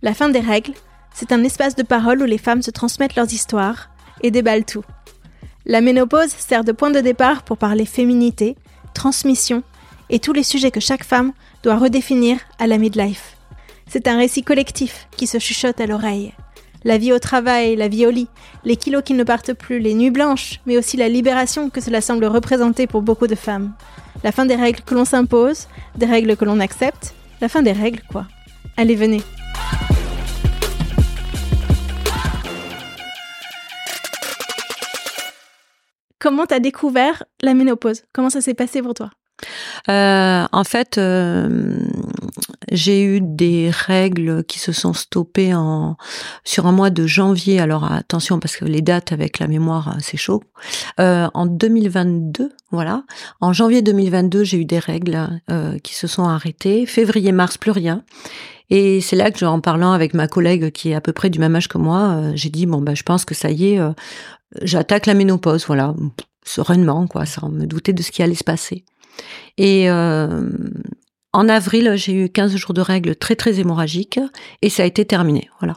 La fin des règles, c'est un espace de parole où les femmes se transmettent leurs histoires et déballent tout. La ménopause sert de point de départ pour parler féminité, transmission et tous les sujets que chaque femme doit redéfinir à la midlife. C'est un récit collectif qui se chuchote à l'oreille. La vie au travail, la vie au lit, les kilos qui ne partent plus, les nuits blanches, mais aussi la libération que cela semble représenter pour beaucoup de femmes. La fin des règles que l'on s'impose, des règles que l'on accepte, la fin des règles quoi. Allez, venez. Comment t'as découvert la ménopause? Comment ça s'est passé pour toi? Euh, en fait, euh, j'ai eu des règles qui se sont stoppées sur un mois de janvier. Alors attention parce que les dates avec la mémoire c'est chaud. Euh, en 2022, voilà. En janvier 2022, j'ai eu des règles euh, qui se sont arrêtées. Février, mars, plus rien. Et c'est là que, en parlant avec ma collègue qui est à peu près du même âge que moi, euh, j'ai dit bon ben je pense que ça y est, j'attaque la ménopause, voilà, sereinement quoi, sans me douter de ce qui allait se passer. Et euh, en avril, j'ai eu 15 jours de règles très très hémorragiques et ça a été terminé. Voilà.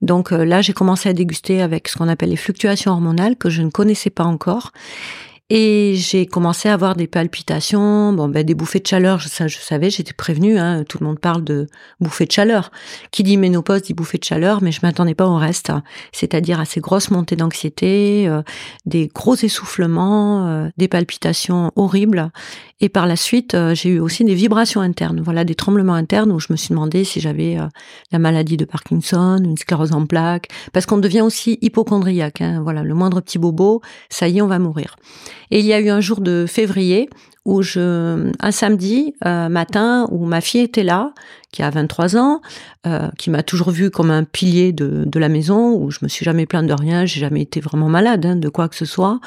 Donc euh, là, j'ai commencé à déguster avec ce qu'on appelle les fluctuations hormonales que je ne connaissais pas encore et j'ai commencé à avoir des palpitations, bon, ben, des bouffées de chaleur, je savais, j'étais prévenue, hein, tout le monde parle de bouffées de chaleur. Qui dit ménopause dit bouffées de chaleur, mais je m'attendais pas au reste, c'est-à-dire à ces grosses montées d'anxiété, euh, des gros essoufflements, euh, des palpitations horribles. Et par la suite, euh, j'ai eu aussi des vibrations internes, voilà, des tremblements internes où je me suis demandé si j'avais la maladie de Parkinson, une sclérose en plaques, parce qu'on devient aussi hypochondriaque. Hein, voilà, le moindre petit bobo, ça y est, on va mourir. Et il y a eu un jour de février où je, un samedi euh, matin, où ma fille était là, qui a 23 ans, euh, qui m'a toujours vu comme un pilier de, de, la maison, où je me suis jamais plainte de rien, j'ai jamais été vraiment malade hein, de quoi que ce soit.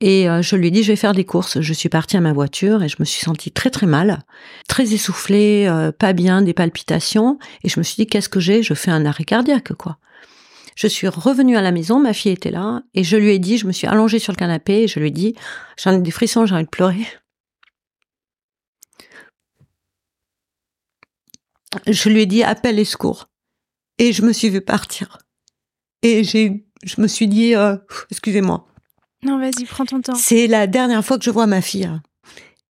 Et euh, je lui ai dit, je vais faire des courses. Je suis partie à ma voiture et je me suis sentie très très mal, très essoufflée, pas bien, des palpitations. Et je me suis dit, qu'est-ce que j'ai? Je fais un arrêt cardiaque, quoi. Je suis revenue à la maison, ma fille était là, et je lui ai dit, je me suis allongée sur le canapé, et je lui ai dit, j'en ai des frissons, j'ai envie de pleurer. Je lui ai dit, appelle les secours. Et je me suis vue partir. Et j'ai, je me suis dit, euh, excusez-moi. Non, vas-y, prends ton temps. C'est la dernière fois que je vois ma fille.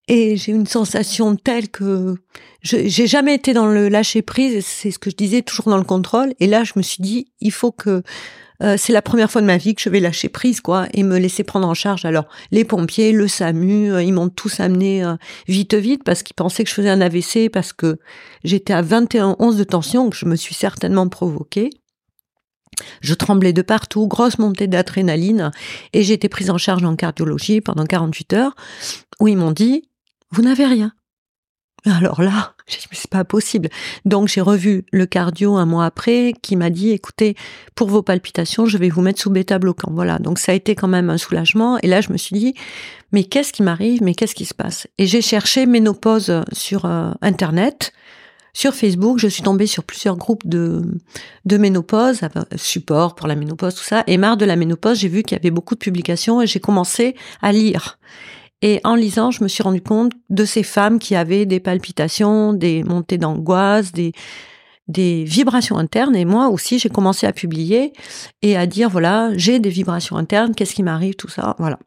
Et j'ai une sensation telle que j'ai jamais été dans le lâcher prise. C'est ce que je disais, toujours dans le contrôle. Et là, je me suis dit, il faut que euh, c'est la première fois de ma vie que je vais lâcher prise, quoi, et me laisser prendre en charge. Alors, les pompiers, le SAMU, euh, ils m'ont tous amené euh, vite, vite, parce qu'ils pensaient que je faisais un AVC, parce que j'étais à 21 11 de tension, que je me suis certainement provoquée. Je tremblais de partout, grosse montée d'adrénaline, et j'ai été prise en charge en cardiologie pendant 48 heures, où ils m'ont dit, vous n'avez rien. Alors là, c'est pas possible. Donc, j'ai revu le cardio un mois après qui m'a dit, écoutez, pour vos palpitations, je vais vous mettre sous bêta-bloquant. Voilà. Donc, ça a été quand même un soulagement. Et là, je me suis dit, mais qu'est-ce qui m'arrive? Mais qu'est-ce qui se passe? Et j'ai cherché ménopause sur euh, Internet. Sur Facebook, je suis tombée sur plusieurs groupes de, de ménopause, support pour la ménopause, tout ça. Et marre de la ménopause, j'ai vu qu'il y avait beaucoup de publications et j'ai commencé à lire. Et en lisant, je me suis rendu compte de ces femmes qui avaient des palpitations, des montées d'angoisse, des, des vibrations internes. Et moi aussi, j'ai commencé à publier et à dire, voilà, j'ai des vibrations internes, qu'est-ce qui m'arrive, tout ça, voilà.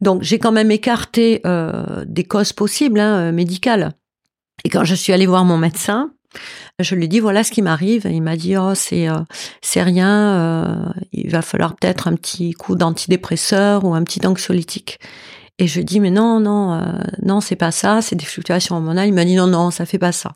Donc, j'ai quand même écarté euh, des causes possibles, hein, euh, médicales. Et quand je suis allée voir mon médecin, je lui dit voilà ce qui m'arrive. Il m'a dit oh c'est euh, c'est rien. Il va falloir peut-être un petit coup d'antidépresseur ou un petit anxiolytique. Et je dis mais non non euh, non c'est pas ça, c'est des fluctuations hormonales. Il m'a dit non non ça fait pas ça.